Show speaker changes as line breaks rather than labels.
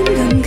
Give it up.